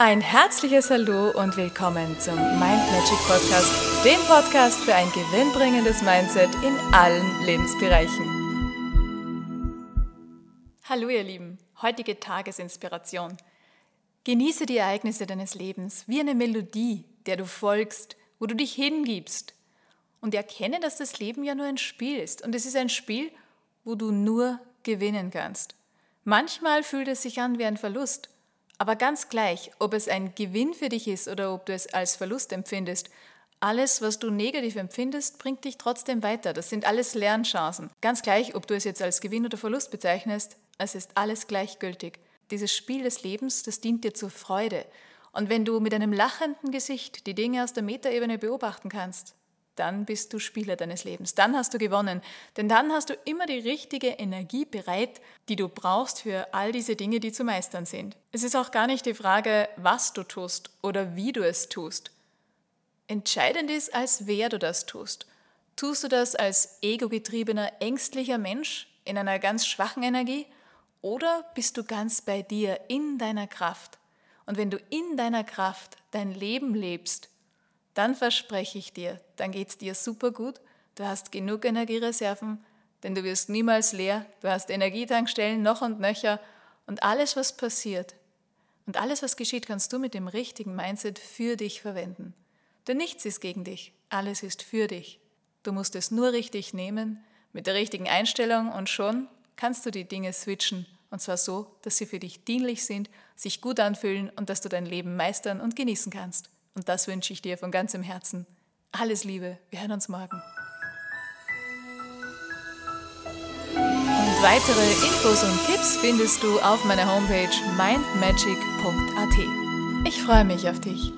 Ein herzliches Hallo und willkommen zum Mind Magic Podcast, dem Podcast für ein gewinnbringendes Mindset in allen Lebensbereichen. Hallo ihr Lieben, heutige Tagesinspiration. Genieße die Ereignisse deines Lebens wie eine Melodie, der du folgst, wo du dich hingibst. Und erkenne, dass das Leben ja nur ein Spiel ist. Und es ist ein Spiel, wo du nur gewinnen kannst. Manchmal fühlt es sich an wie ein Verlust aber ganz gleich, ob es ein Gewinn für dich ist oder ob du es als Verlust empfindest, alles, was du negativ empfindest, bringt dich trotzdem weiter. Das sind alles Lernchancen. Ganz gleich, ob du es jetzt als Gewinn oder Verlust bezeichnest, es ist alles gleichgültig. Dieses Spiel des Lebens, das dient dir zur Freude. Und wenn du mit einem lachenden Gesicht die Dinge aus der Metaebene beobachten kannst, dann bist du Spieler deines Lebens. Dann hast du gewonnen. Denn dann hast du immer die richtige Energie bereit, die du brauchst für all diese Dinge, die zu meistern sind. Es ist auch gar nicht die Frage, was du tust oder wie du es tust. Entscheidend ist, als wer du das tust. Tust du das als egogetriebener, ängstlicher Mensch in einer ganz schwachen Energie oder bist du ganz bei dir in deiner Kraft? Und wenn du in deiner Kraft dein Leben lebst, dann verspreche ich dir, dann geht es dir super gut, du hast genug Energiereserven, denn du wirst niemals leer, du hast Energietankstellen noch und nöcher und alles, was passiert und alles, was geschieht, kannst du mit dem richtigen Mindset für dich verwenden. Denn nichts ist gegen dich, alles ist für dich. Du musst es nur richtig nehmen, mit der richtigen Einstellung und schon kannst du die Dinge switchen und zwar so, dass sie für dich dienlich sind, sich gut anfühlen und dass du dein Leben meistern und genießen kannst. Und das wünsche ich dir von ganzem Herzen. Alles Liebe, wir hören uns morgen. Und weitere Infos und Tipps findest du auf meiner Homepage mindmagic.at. Ich freue mich auf dich.